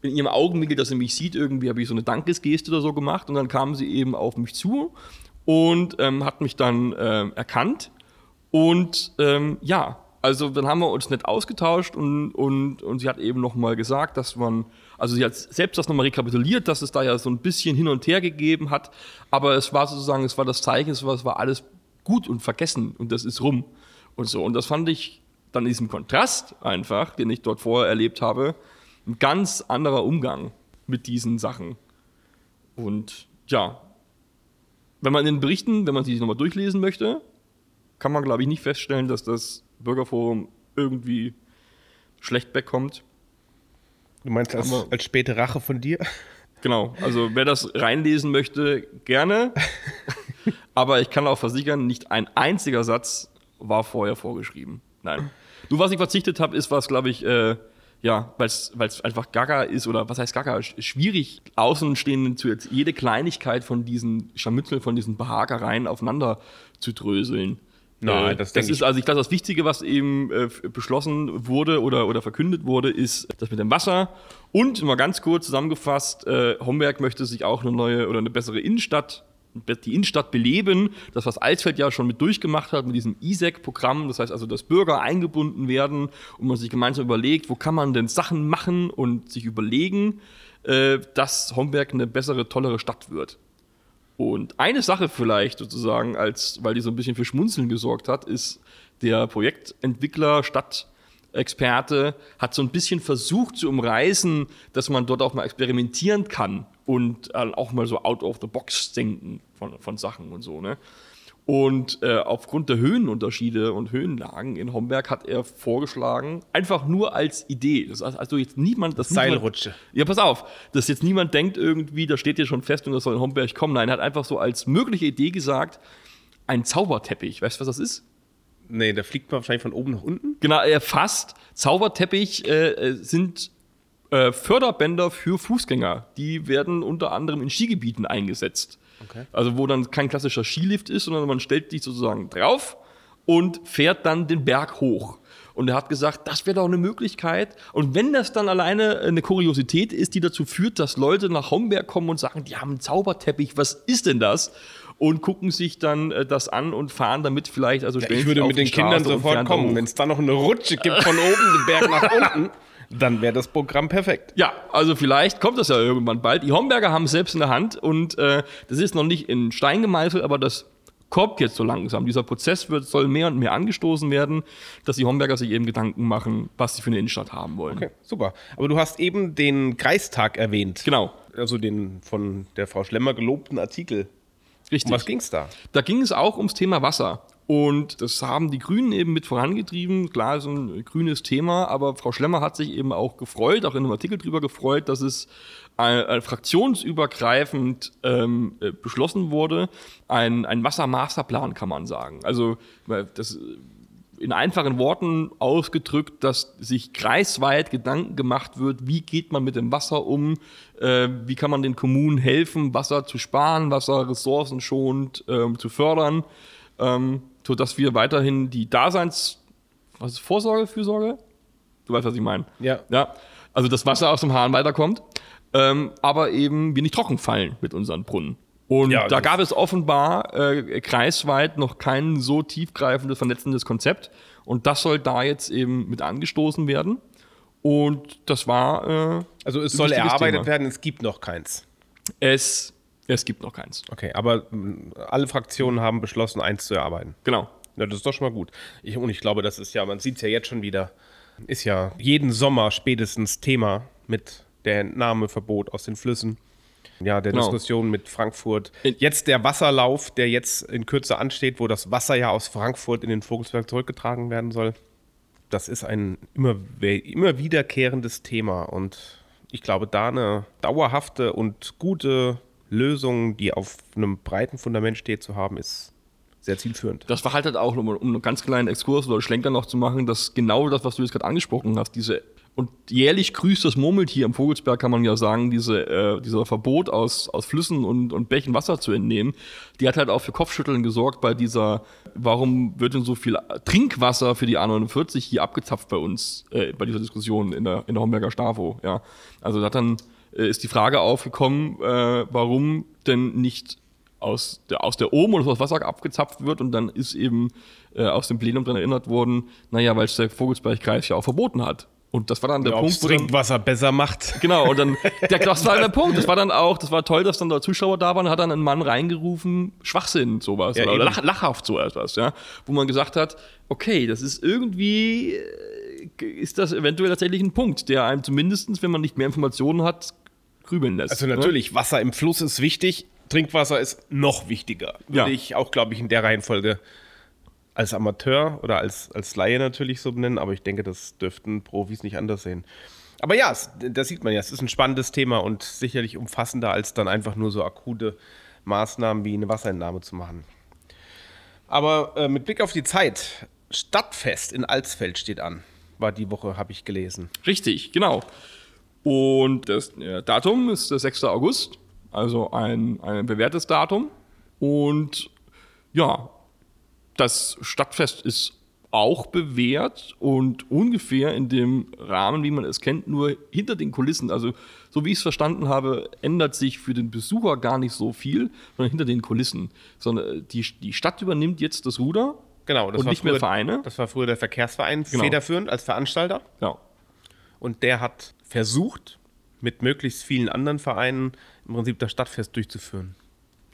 [SPEAKER 2] in ihrem Augenwinkel, dass sie mich sieht, irgendwie habe ich so eine Dankesgeste oder so gemacht und dann kam sie eben auf mich zu und ähm, hat mich dann ähm, erkannt und ähm, ja, also dann haben wir uns nett ausgetauscht und, und, und sie hat eben nochmal gesagt, dass man, also sie hat selbst das nochmal rekapituliert, dass es da ja so ein bisschen hin und her gegeben hat, aber es war sozusagen, es war das Zeichen, es war, es war alles gut und vergessen und das ist rum und so. Und das fand ich dann in diesem Kontrast einfach, den ich dort vorher erlebt habe, ein ganz anderer Umgang mit diesen Sachen. Und ja, wenn man in den Berichten, wenn man sich nochmal durchlesen möchte, kann man, glaube ich, nicht feststellen, dass das Bürgerforum irgendwie schlecht wegkommt.
[SPEAKER 3] Du meinst als,
[SPEAKER 2] Aber-
[SPEAKER 3] als späte Rache von dir?
[SPEAKER 2] Genau, also wer das reinlesen möchte, gerne. Aber ich kann auch versichern, nicht ein einziger Satz war vorher vorgeschrieben. Nein. Nur was ich verzichtet habe, ist was, glaube ich, äh, ja, weil es einfach gaga ist oder was heißt gaga, sch- schwierig Außenstehenden zu jetzt jede Kleinigkeit von diesen Scharmützeln, von diesen Behagereien aufeinander zu dröseln.
[SPEAKER 3] Nein,
[SPEAKER 2] Äh,
[SPEAKER 3] das
[SPEAKER 2] das ist also ich glaube, das Wichtige, was eben äh, beschlossen wurde oder, oder verkündet wurde, ist das mit dem Wasser. Und mal ganz kurz zusammengefasst, äh, Homberg möchte sich auch eine neue oder eine bessere Innenstadt, die Innenstadt beleben. Das, was Alsfeld ja schon mit durchgemacht hat, mit diesem ISEC-Programm. Das heißt also, dass Bürger eingebunden werden und man sich gemeinsam überlegt, wo kann man denn Sachen machen und sich überlegen, äh, dass Homberg eine bessere, tollere Stadt wird. Und eine Sache vielleicht sozusagen, als, weil die so ein bisschen für Schmunzeln gesorgt hat, ist der Projektentwickler, Stadtexperte hat so ein bisschen versucht zu umreißen, dass man dort auch mal experimentieren kann und äh, auch mal so out of the box denken von, von Sachen und so. Ne? Und äh, aufgrund der Höhenunterschiede und Höhenlagen in Homberg hat er vorgeschlagen, einfach nur als Idee. Das heißt also jetzt niemand, das
[SPEAKER 3] Seilrutsche.
[SPEAKER 2] Ja, pass auf, dass jetzt niemand denkt irgendwie, da steht hier schon fest und das soll in Homberg kommen. Nein, er hat einfach so als mögliche Idee gesagt, ein Zauberteppich. Weißt du, was das ist?
[SPEAKER 3] Nee, da fliegt man wahrscheinlich von oben nach unten.
[SPEAKER 2] Genau, er fasst. Zauberteppich äh, äh, sind äh, Förderbänder für Fußgänger. Die werden unter anderem in Skigebieten eingesetzt.
[SPEAKER 3] Okay.
[SPEAKER 2] Also wo dann kein klassischer Skilift ist, sondern man stellt sich sozusagen drauf und fährt dann den Berg hoch. Und er hat gesagt, das wäre doch eine Möglichkeit. Und wenn das dann alleine eine Kuriosität ist, die dazu führt, dass Leute nach Homberg kommen und sagen, die haben einen Zauberteppich, was ist denn das? Und gucken sich dann äh, das an und fahren damit vielleicht, also stellen
[SPEAKER 3] ich würde mit den Kindern
[SPEAKER 2] Straße und
[SPEAKER 3] sofort kommen. Wenn es da noch eine Rutsche gibt von oben den Berg nach unten, dann wäre das Programm perfekt.
[SPEAKER 2] Ja, also vielleicht kommt das ja irgendwann bald. Die Homberger haben es selbst in der Hand und äh, das ist noch nicht in Stein gemeißelt, aber das kommt jetzt so langsam. Dieser Prozess wird, soll mehr und mehr angestoßen werden, dass die Homberger sich eben Gedanken machen, was sie für eine Innenstadt haben wollen.
[SPEAKER 3] Okay, super. Aber du hast eben den Kreistag erwähnt.
[SPEAKER 2] Genau,
[SPEAKER 3] Also den von der Frau Schlemmer gelobten Artikel.
[SPEAKER 2] Richtig.
[SPEAKER 3] Um was ging's da?
[SPEAKER 2] Da ging es auch ums Thema Wasser. Und das haben die Grünen eben mit vorangetrieben. Klar, ist ein grünes Thema, aber Frau Schlemmer hat sich eben auch gefreut, auch in einem Artikel drüber gefreut, dass es äh, äh, fraktionsübergreifend ähm, äh, beschlossen wurde. Ein, ein Wassermasterplan, kann man sagen. Also, das in einfachen Worten ausgedrückt, dass sich kreisweit Gedanken gemacht wird, wie geht man mit dem Wasser um, äh, wie kann man den Kommunen helfen, Wasser zu sparen, Wasser ressourcenschonend ähm, zu fördern, ähm, sodass wir weiterhin die Daseins... Was ist Vorsorge, Fürsorge? Du weißt, was ich meine.
[SPEAKER 3] Ja.
[SPEAKER 2] Ja, also das Wasser aus dem Hahn weiterkommt, ähm, aber eben wir nicht trocken fallen mit unseren Brunnen. Und
[SPEAKER 3] Ja,
[SPEAKER 2] da gab es offenbar äh, kreisweit noch kein so tiefgreifendes, vernetzendes Konzept. Und das soll da jetzt eben mit angestoßen werden. Und das war äh,
[SPEAKER 3] Also es soll erarbeitet
[SPEAKER 2] Thema.
[SPEAKER 3] werden, es gibt noch keins.
[SPEAKER 2] Es, es gibt noch keins.
[SPEAKER 3] Okay, aber mh, alle Fraktionen haben beschlossen, eins zu erarbeiten.
[SPEAKER 2] Genau.
[SPEAKER 3] Ja, das ist doch schon mal gut. Ich, und ich glaube, das ist ja, man sieht es ja jetzt schon wieder, ist ja jeden Sommer spätestens Thema mit der Entnahmeverbot aus den Flüssen. Ja, der
[SPEAKER 2] Genau.
[SPEAKER 3] Diskussion mit Frankfurt. Jetzt der Wasserlauf, der jetzt in Kürze ansteht, wo das Wasser ja aus Frankfurt in den Vogelsberg zurückgetragen werden soll. das ist ein immer, immer wiederkehrendes Thema. Und ich glaube, da eine dauerhafte und gute Lösung, die auf einem breiten Fundament steht, zu haben, ist sehr zielführend.
[SPEAKER 2] Das war halt, halt auch, um, um einen ganz kleinen Exkurs oder Schlenker noch zu machen, dass genau das, was du jetzt gerade angesprochen hast, diese und jährlich grüßt das Murmeltier am Vogelsberg, kann man ja sagen, diese, äh, dieser Verbot aus, aus Flüssen und, und Bächen Wasser zu entnehmen, die hat halt auch für Kopfschütteln gesorgt bei dieser, warum wird denn so viel Trinkwasser für die A49 hier abgezapft bei uns, äh, bei dieser Diskussion in der, in der Homberger Stavo, ja. Also da hat dann, äh, ist die Frage aufgekommen, äh, warum denn nicht aus der, aus der Ohm oder das Wasser abgezapft wird und dann ist eben äh, aus dem Plenum daran erinnert worden, naja, weil es der Vogelsbergkreis ja auch verboten hat. Und das war dann der
[SPEAKER 3] ja,
[SPEAKER 2] Punkt.
[SPEAKER 3] Wo Trinkwasser besser macht.
[SPEAKER 2] Genau, und dann, der, das war der Punkt. Das war dann auch, das war toll, dass dann da Zuschauer da waren, hat dann ein Mann reingerufen, Schwachsinn, sowas.
[SPEAKER 3] Ja,
[SPEAKER 2] oder lach, lachhaft so etwas, ja. Wo man gesagt hat, okay, das ist irgendwie, äh, ist das eventuell tatsächlich ein Punkt, der einem zumindestens, wenn man nicht mehr Informationen hat, grübeln lässt.
[SPEAKER 3] Also natürlich, ne? Wasser im Fluss ist wichtig, Trinkwasser ist noch wichtiger. Würde
[SPEAKER 2] Ja.
[SPEAKER 3] ich auch, glaube ich, in der Reihenfolge als Amateur oder als, als Laie natürlich so benennen, aber ich denke, das dürften Profis nicht anders sehen. Aber ja, es, da sieht man ja, es ist ein spannendes Thema und sicherlich umfassender als dann einfach nur so akute Maßnahmen wie eine Wasserentnahme zu machen. Aber äh, mit Blick auf die Zeit, Stadtfest in Alsfeld steht an, war die Woche, habe ich gelesen.
[SPEAKER 2] Richtig, genau. Und das äh, Datum ist der 6. August, also ein, ein bewährtes Datum. Und ja, das Stadtfest ist auch bewährt und ungefähr in dem Rahmen, wie man es kennt, nur hinter den Kulissen. Also, so wie ich es verstanden habe, ändert sich für den Besucher gar nicht so viel, sondern hinter den Kulissen. Sondern die, die Stadt übernimmt jetzt das Ruder
[SPEAKER 3] Genau, das
[SPEAKER 2] und
[SPEAKER 3] war
[SPEAKER 2] nicht mehr
[SPEAKER 3] früher-
[SPEAKER 2] Vereine.
[SPEAKER 3] Das war früher der Verkehrsverein,
[SPEAKER 2] Genau.
[SPEAKER 3] federführend als Veranstalter.
[SPEAKER 2] Ja.
[SPEAKER 3] Und der hat versucht, mit möglichst vielen anderen Vereinen im Prinzip das Stadtfest durchzuführen.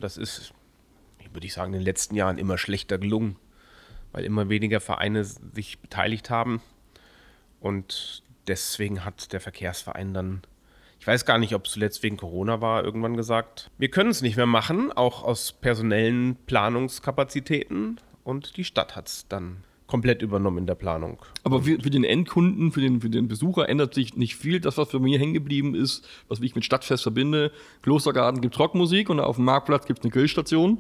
[SPEAKER 3] Das ist, würde ich sagen, in den letzten Jahren immer schlechter gelungen, weil immer weniger Vereine sich beteiligt haben. Und deswegen hat der Verkehrsverein dann, ich weiß gar nicht, ob es zuletzt wegen Corona war, irgendwann gesagt, wir können es nicht mehr machen, auch aus personellen Planungskapazitäten. Und die Stadt hat es dann komplett übernommen in der Planung.
[SPEAKER 2] Aber für, für den Endkunden, für den, für den Besucher ändert sich nicht viel. Das, was für mich hängen geblieben ist, was ich mit Stadtfest verbinde, Klostergarten gibt Rockmusik und auf dem Marktplatz gibt es eine Grillstation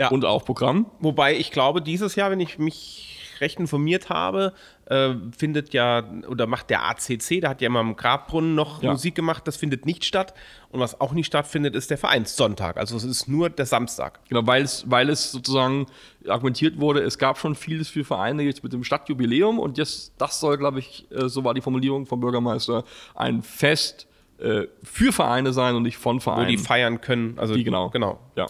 [SPEAKER 3] Ja.
[SPEAKER 2] und auch Programm.
[SPEAKER 3] Wobei ich glaube, dieses Jahr, wenn ich mich recht informiert habe, äh, findet ja oder macht der ACC, der hat ja immer am Grabbrunnen noch
[SPEAKER 2] Ja.
[SPEAKER 3] Musik gemacht, das findet nicht statt. Und was auch nicht stattfindet, ist der Vereinssonntag. Also es ist nur der Samstag.
[SPEAKER 2] Genau, weil es, weil es sozusagen argumentiert wurde, es gab schon vieles für Vereine jetzt mit dem Stadtjubiläum und jetzt, das soll, glaube ich, äh, so war die Formulierung vom Bürgermeister, ein Fest äh, für Vereine sein und nicht von
[SPEAKER 3] Wo
[SPEAKER 2] Vereinen.
[SPEAKER 3] die feiern können. Also
[SPEAKER 2] Die, genau.
[SPEAKER 3] genau.
[SPEAKER 2] Ja.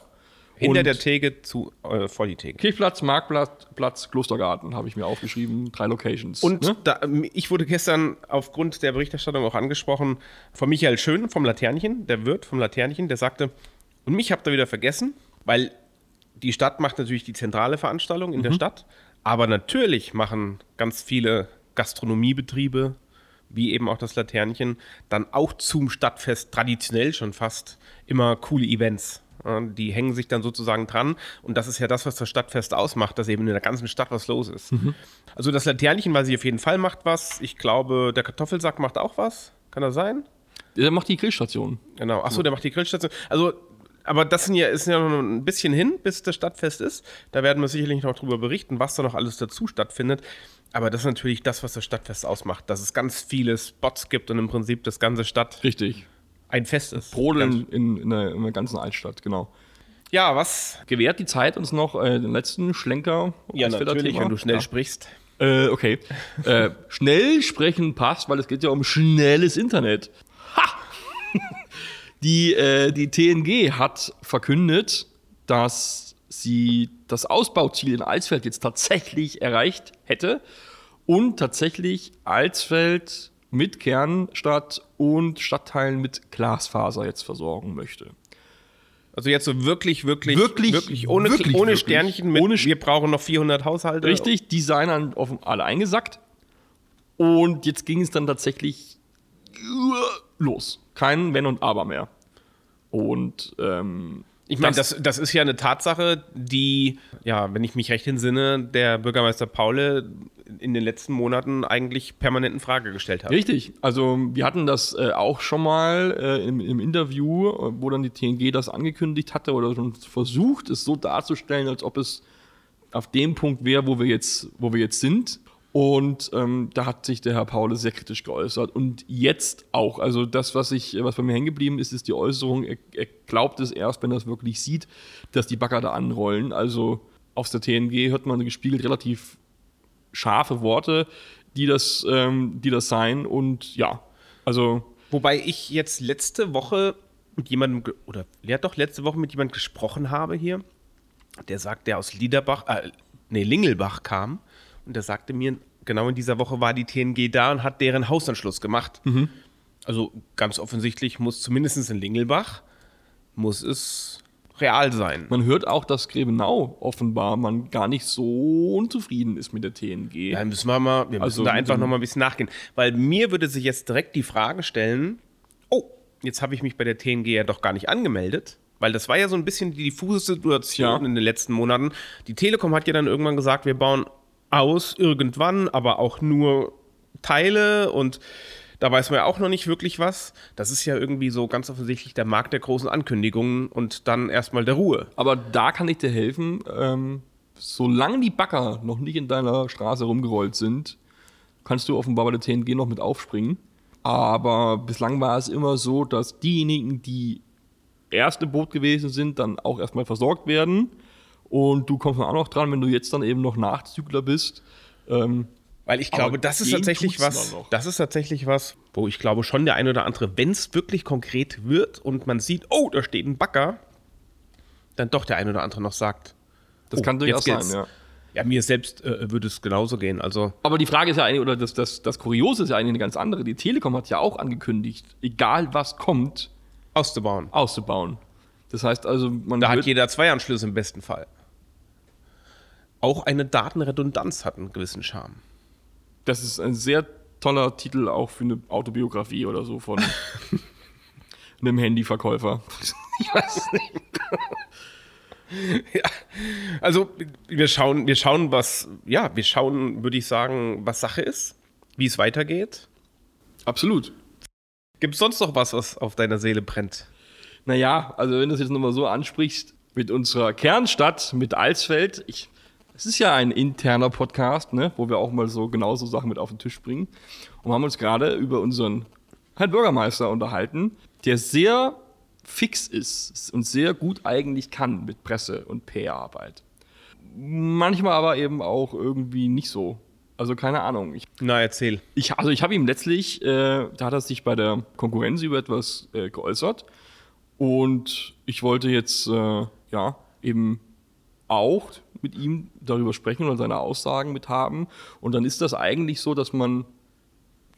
[SPEAKER 3] Hinter
[SPEAKER 2] Und
[SPEAKER 3] der Theke zu äh, vor die Theke.
[SPEAKER 2] Kirchplatz, Marktplatz, Platz, Klostergarten habe ich mir aufgeschrieben, drei Locations.
[SPEAKER 3] Und
[SPEAKER 2] ne?
[SPEAKER 3] da, ich wurde gestern aufgrund der Berichterstattung auch angesprochen von Michael Schön vom Laternchen, der Wirt vom Laternchen, der sagte, und mich habt ihr wieder vergessen, weil die Stadt macht natürlich die zentrale Veranstaltung in der Stadt, aber natürlich machen ganz viele Gastronomiebetriebe, wie eben auch das Laternchen, dann auch zum Stadtfest traditionell schon fast immer coole Events. Die hängen sich dann sozusagen dran. Und das ist ja das, was das Stadtfest ausmacht, dass eben in der ganzen Stadt was los ist. Also das Laternchen, weiß ich auf jeden Fall, macht was. Ich glaube, der Kartoffelsack macht auch was. Kann das sein?
[SPEAKER 2] Der macht die Grillstation.
[SPEAKER 3] Genau. Achso, der macht die Grillstation. Also, aber das sind ja, ist ja noch ein bisschen hin, bis das Stadtfest ist. Da werden wir sicherlich noch drüber berichten, was da noch alles dazu stattfindet. Aber das ist natürlich das, was das Stadtfest ausmacht, dass es ganz viele Spots gibt und im Prinzip das ganze Stadt
[SPEAKER 2] Richtig.
[SPEAKER 3] Ein Fest ist.
[SPEAKER 2] Brodeln in, in, der, in der ganzen Altstadt, genau.
[SPEAKER 3] Ja, was?
[SPEAKER 2] Gewährt die Zeit uns noch äh, den letzten Schlenker?
[SPEAKER 3] Ja, natürlich, wenn du schnell
[SPEAKER 2] ja.
[SPEAKER 3] sprichst.
[SPEAKER 2] Äh, okay. äh, schnell sprechen passt, weil es geht ja um schnelles Internet. Ha! die, äh, die TNG hat verkündet, dass sie das Ausbauziel in Alsfeld jetzt tatsächlich erreicht hätte und tatsächlich Alsfeld mit Kernstadt und Stadtteilen mit Glasfaser jetzt versorgen möchte.
[SPEAKER 3] Also jetzt so wirklich, wirklich,
[SPEAKER 2] Wirklich,
[SPEAKER 3] ohne,
[SPEAKER 2] wirklich,
[SPEAKER 3] ohne
[SPEAKER 2] wirklich.
[SPEAKER 3] Sternchen mit,
[SPEAKER 2] Ohne
[SPEAKER 3] wir brauchen noch 400 Haushalte.
[SPEAKER 2] Richtig, dann offen alle eingesackt. Und jetzt ging es dann tatsächlich los. Kein Wenn und Aber mehr. Und ähm,
[SPEAKER 3] Ich meine, das, das ist ja eine Tatsache, die, ja, wenn ich mich recht entsinne, der Bürgermeister Paule in den letzten Monaten eigentlich permanent in Frage gestellt hat.
[SPEAKER 2] Richtig. Also wir hatten das äh, auch schon mal äh, im, im, Interview, äh, wo dann die TNG das angekündigt hatte oder schon versucht, es so darzustellen, als ob es auf dem Punkt wäre, wo wir jetzt, wo wir jetzt sind. Und ähm, da hat sich der Herr Paule sehr kritisch geäußert. Und jetzt auch. Also das, was ich, was bei mir hängen geblieben ist, ist die Äußerung, er, er glaubt es erst, wenn er es wirklich sieht, dass die Bagger da anrollen. Also aus der TNG hört man gespiegelt relativ scharfe Worte, die das, ähm, die das seien. Und ja, also.
[SPEAKER 3] Wobei ich jetzt letzte Woche mit jemandem, oder ja doch, letzte Woche mit jemandem gesprochen habe hier, der sagt, der aus Liederbach, äh, nee, Lingelbach kam. Und der sagte mir, genau in dieser Woche war die TNG da und hat deren Hausanschluss gemacht. Mhm. Also ganz offensichtlich muss zumindest in Lingelbach, muss es real sein.
[SPEAKER 2] Man hört auch, dass Grebenau offenbar man gar nicht so unzufrieden ist mit der TNG.
[SPEAKER 3] Ja, müssen wir mal, wir müssen also, da einfach noch mal ein bisschen nachgehen. Weil mir würde sich jetzt direkt die Frage stellen, oh, jetzt habe ich mich bei der TNG ja doch gar nicht angemeldet. Weil das war ja so ein bisschen die diffuse Situation ja. in den letzten Monaten. Die Telekom hat ja dann irgendwann gesagt, wir bauen aus irgendwann, aber auch nur Teile und da weiß man ja auch noch nicht wirklich was. Das ist ja irgendwie so ganz offensichtlich der Markt der großen Ankündigungen und dann erstmal der Ruhe.
[SPEAKER 2] Aber da kann ich dir helfen. Ähm, solange die Bagger noch nicht in deiner Straße rumgerollt sind, kannst du offenbar bei der TNG noch mit aufspringen. Aber bislang war es immer so, dass diejenigen, die erste Boot gewesen sind, dann auch erstmal versorgt werden. Und du kommst dann auch noch dran, wenn du jetzt dann eben noch Nachzügler bist.
[SPEAKER 3] Ähm, weil ich glaube, das ist tatsächlich was, das ist tatsächlich was, wo ich glaube schon der eine oder andere, wenn es wirklich konkret wird und man sieht, oh, da steht ein Bagger, dann doch der eine oder andere noch sagt.
[SPEAKER 2] Das oh, kann durchaus sein, ja.
[SPEAKER 3] Ja, mir selbst äh, würde es genauso gehen. Also.
[SPEAKER 2] Aber die Frage ist ja eigentlich, oder das, das, das Kuriose ist ja eigentlich eine ganz andere. Die Telekom hat ja auch angekündigt, egal was kommt,
[SPEAKER 3] auszubauen.
[SPEAKER 2] Auszubauen. Das heißt also,
[SPEAKER 3] man. Da hat jeder zwei Anschlüsse im besten Fall. Auch eine Datenredundanz hat einen gewissen Charme
[SPEAKER 2] das ist ein sehr toller Titel auch für eine Autobiografie oder so von einem Handyverkäufer. ich weiß nicht.
[SPEAKER 3] ja, also wir schauen, wir schauen, was, ja, wir schauen, würde ich sagen, was Sache ist, wie es weitergeht.
[SPEAKER 2] Absolut.
[SPEAKER 3] Gibt es sonst noch was, was auf deiner Seele brennt?
[SPEAKER 2] Naja, also wenn du es jetzt nochmal so ansprichst, mit unserer Kernstadt, mit Alsfeld, ich es ist ja ein interner Podcast, ne, wo wir auch mal so genauso Sachen mit auf den Tisch bringen. Und haben uns gerade über unseren Herrn Bürgermeister unterhalten, der sehr fix ist und sehr gut eigentlich kann mit Presse- und PR-Arbeit. Manchmal aber eben auch irgendwie nicht so. Also keine Ahnung. Ich,
[SPEAKER 3] Na, erzähl.
[SPEAKER 2] Ich, also ich habe ihm letztlich, äh, da hat er sich bei der Konkurrenz über etwas äh, geäußert. Und ich wollte jetzt, äh, ja, eben auch mit ihm darüber sprechen oder seine Aussagen mit haben. Und dann ist das eigentlich so, dass man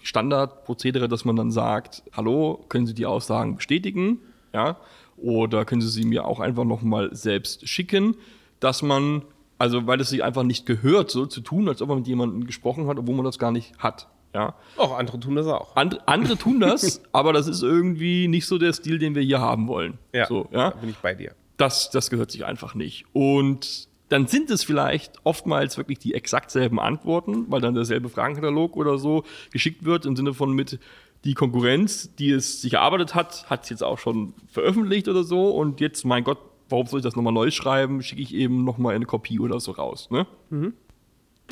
[SPEAKER 2] Standardprozedere, dass man dann sagt, hallo, können Sie die Aussagen bestätigen? Ja? Oder können Sie sie mir auch einfach nochmal selbst schicken, dass man, also weil es sich einfach nicht gehört, so zu tun, als ob man mit jemandem gesprochen hat, obwohl man das gar nicht hat. Ja.
[SPEAKER 3] Auch andere tun das auch.
[SPEAKER 2] And, andere tun das, aber das ist irgendwie nicht so der Stil, den wir hier haben wollen.
[SPEAKER 3] Ja,
[SPEAKER 2] so,
[SPEAKER 3] ja? da bin ich bei dir.
[SPEAKER 2] Das, das gehört sich einfach nicht. Und dann sind es vielleicht oftmals wirklich die exakt selben Antworten, weil dann derselbe Fragenkatalog oder so geschickt wird im Sinne von mit die Konkurrenz, die es sich erarbeitet hat, hat es jetzt auch schon veröffentlicht oder so und jetzt, mein Gott, warum soll ich das nochmal neu schreiben? Schicke ich eben nochmal eine Kopie oder so raus. Ne? Mhm.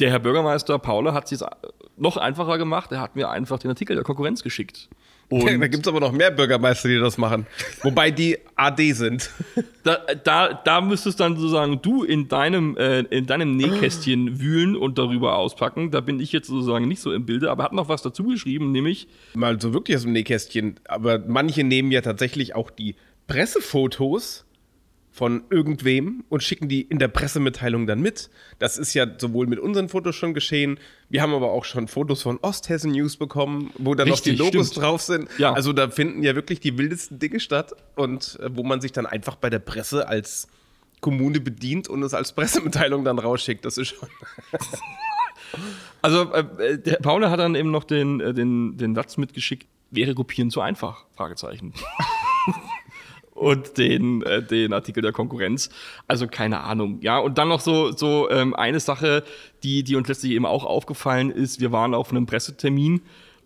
[SPEAKER 2] Der Herr Bürgermeister Paule hat es jetzt noch einfacher gemacht. Er hat mir einfach den Artikel der Konkurrenz geschickt.
[SPEAKER 3] Und da gibt es aber noch mehr Bürgermeister, die das machen. Wobei die AD sind.
[SPEAKER 2] Da, da, da müsstest dann sozusagen du in deinem, äh, in deinem Nähkästchen wühlen und darüber auspacken. Da bin ich jetzt sozusagen nicht so im Bilde, aber hat noch was dazu geschrieben, nämlich.
[SPEAKER 3] Mal so wirklich aus dem Nähkästchen. Aber manche nehmen ja tatsächlich auch die Pressefotos von irgendwem und schicken die in der Pressemitteilung dann mit. Das ist ja sowohl mit unseren Fotos schon geschehen. Wir haben aber auch schon Fotos von Osthessen News bekommen, wo dann Richtig, noch die Logos stimmt. drauf sind. Ja. Also da finden ja wirklich die wildesten Dinge statt und äh, wo man sich dann einfach bei der Presse als Kommune bedient und es als Pressemitteilung dann rausschickt. Das ist schon.
[SPEAKER 2] also äh, der Paul hat dann eben noch den, äh, den, den Satz mitgeschickt, wäre Kopieren zu einfach? Fragezeichen. und den, äh, den Artikel der Konkurrenz. Also keine Ahnung. Ja, und dann noch so, so ähm, eine Sache, die, die uns letztlich eben auch aufgefallen ist. Wir waren auf einem Pressetermin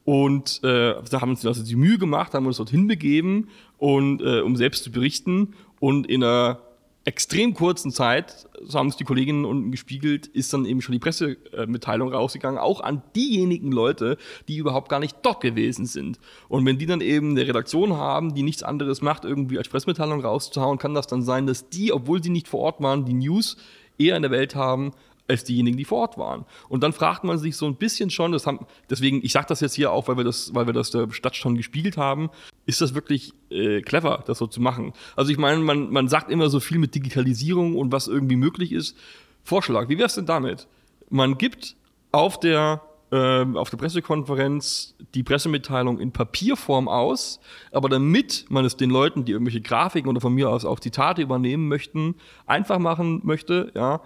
[SPEAKER 2] und äh, da haben uns also die Mühe gemacht, haben uns dorthin begeben und äh, um selbst zu berichten und in einer extrem kurzen Zeit, so haben es die Kolleginnen unten gespiegelt, ist dann eben schon die Pressemitteilung rausgegangen, auch an diejenigen Leute, die überhaupt gar nicht dort gewesen sind. Und wenn die dann eben eine Redaktion haben, die nichts anderes macht, irgendwie als Pressemitteilung rauszuhauen, kann das dann sein, dass die, obwohl sie nicht vor Ort waren, die News eher in der Welt haben als diejenigen, die vor Ort waren. Und dann fragt man sich so ein bisschen schon, das haben, deswegen, ich sage das jetzt hier auch, weil wir das, weil wir das der Stadt schon gespiegelt haben, ist das wirklich äh, clever, das so zu machen? Also ich meine, man, man sagt immer so viel mit Digitalisierung und was irgendwie möglich ist. Vorschlag, wie wäre es denn damit? Man gibt auf der äh, auf der Pressekonferenz die Pressemitteilung in Papierform aus, aber damit man es den Leuten, die irgendwelche Grafiken oder von mir aus auch Zitate übernehmen möchten, einfach machen möchte, ja,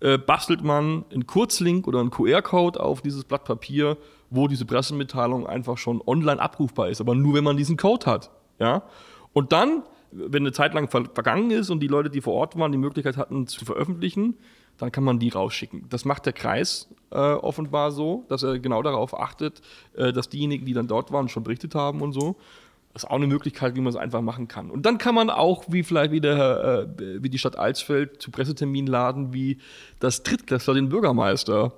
[SPEAKER 2] äh, bastelt man einen Kurzlink oder einen QR-Code auf dieses Blatt Papier, wo diese Pressemitteilung einfach schon online abrufbar ist, aber nur wenn man diesen Code hat. Ja? Und dann, wenn eine Zeit lang ver vergangen ist und die Leute, die vor Ort waren, die Möglichkeit hatten zu veröffentlichen, dann kann man die rausschicken. Das macht der Kreis äh, offenbar so, dass er genau darauf achtet, äh, dass diejenigen, die dann dort waren, schon berichtet haben und so. Das ist auch eine Möglichkeit, wie man es einfach machen kann. Und dann kann man auch, wie vielleicht wieder äh, wie die Stadt Alsfeld zu Presseterminen laden, wie das Drittklässler den Bürgermeister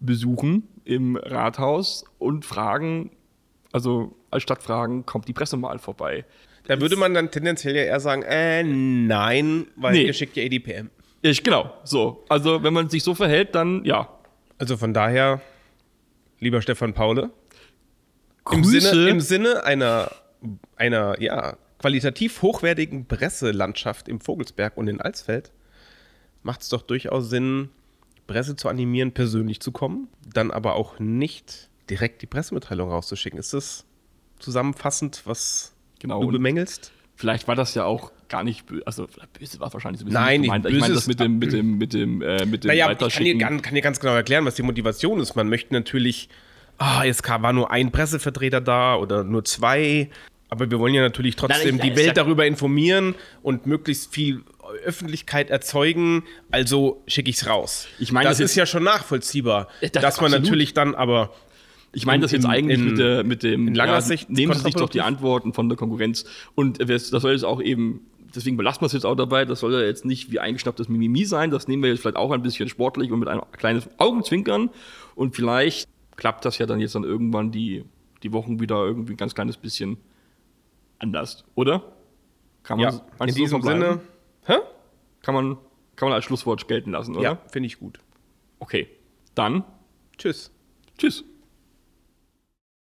[SPEAKER 2] besuchen im Rathaus und fragen, also als Stadt fragen, kommt die Presse mal vorbei.
[SPEAKER 3] Da würde man dann tendenziell ja eher sagen, äh, nein, weil
[SPEAKER 2] Nee.
[SPEAKER 3] ihr schickt ja EDPM.
[SPEAKER 2] Ich, genau, so. Also wenn man sich so verhält, dann ja.
[SPEAKER 3] Also von daher, lieber Stefan Paule, im
[SPEAKER 2] Grüße.
[SPEAKER 3] Sinne, im Sinne einer, einer ja, qualitativ hochwertigen Presselandschaft im Vogelsberg und in Alsfeld macht es doch durchaus Sinn, Presse zu animieren, persönlich zu kommen, dann aber auch nicht direkt die Pressemitteilung rauszuschicken. Ist das zusammenfassend, was
[SPEAKER 2] Genau,
[SPEAKER 3] du bemängelst?
[SPEAKER 2] Vielleicht war das ja auch gar nicht böse, also böse war wahrscheinlich so ein bisschen
[SPEAKER 3] Nein,
[SPEAKER 2] gemeint. Ich meine das mit dem, mit dem, mit dem, äh, mit dem
[SPEAKER 3] Naja, ich kann dir, kann dir ganz genau erklären, was die Motivation ist. Man möchte natürlich, ah, jetzt kam- war nur ein Pressevertreter da oder nur zwei. Aber wir wollen ja natürlich trotzdem
[SPEAKER 2] Nein, ich-
[SPEAKER 3] die Welt darüber informieren und möglichst viel Öffentlichkeit erzeugen. Also schicke ich es raus.
[SPEAKER 2] Ich meine,
[SPEAKER 3] das
[SPEAKER 2] das
[SPEAKER 3] ist ja schon nachvollziehbar,
[SPEAKER 2] Das-
[SPEAKER 3] dass man
[SPEAKER 2] absolut.
[SPEAKER 3] natürlich dann aber
[SPEAKER 2] Ich meine das
[SPEAKER 3] in-
[SPEAKER 2] jetzt eigentlich
[SPEAKER 3] in-
[SPEAKER 2] mit, der, mit dem.
[SPEAKER 3] in langer Sicht
[SPEAKER 2] Nehmen Sie sich doch die. Antworten von der Konkurrenz. Und das das soll jetzt auch eben, deswegen belassen wir es jetzt auch dabei, das soll ja jetzt nicht wie eingeschnapptes Mimimi sein. Das nehmen wir jetzt vielleicht auch ein bisschen sportlich und mit einem kleinen Augenzwinkern. Und vielleicht klappt das ja dann jetzt dann irgendwann die, die Wochen wieder irgendwie ein ganz kleines bisschen anders, oder? Kann man,
[SPEAKER 3] ja, in
[SPEAKER 2] so
[SPEAKER 3] diesem
[SPEAKER 2] verbleiben?
[SPEAKER 3] Sinne. Hä?
[SPEAKER 2] Kann man, kann man als Schlusswort gelten lassen, oder?
[SPEAKER 3] Ja, finde ich gut.
[SPEAKER 2] Okay. Dann,
[SPEAKER 3] Tschüss.
[SPEAKER 2] tschüss.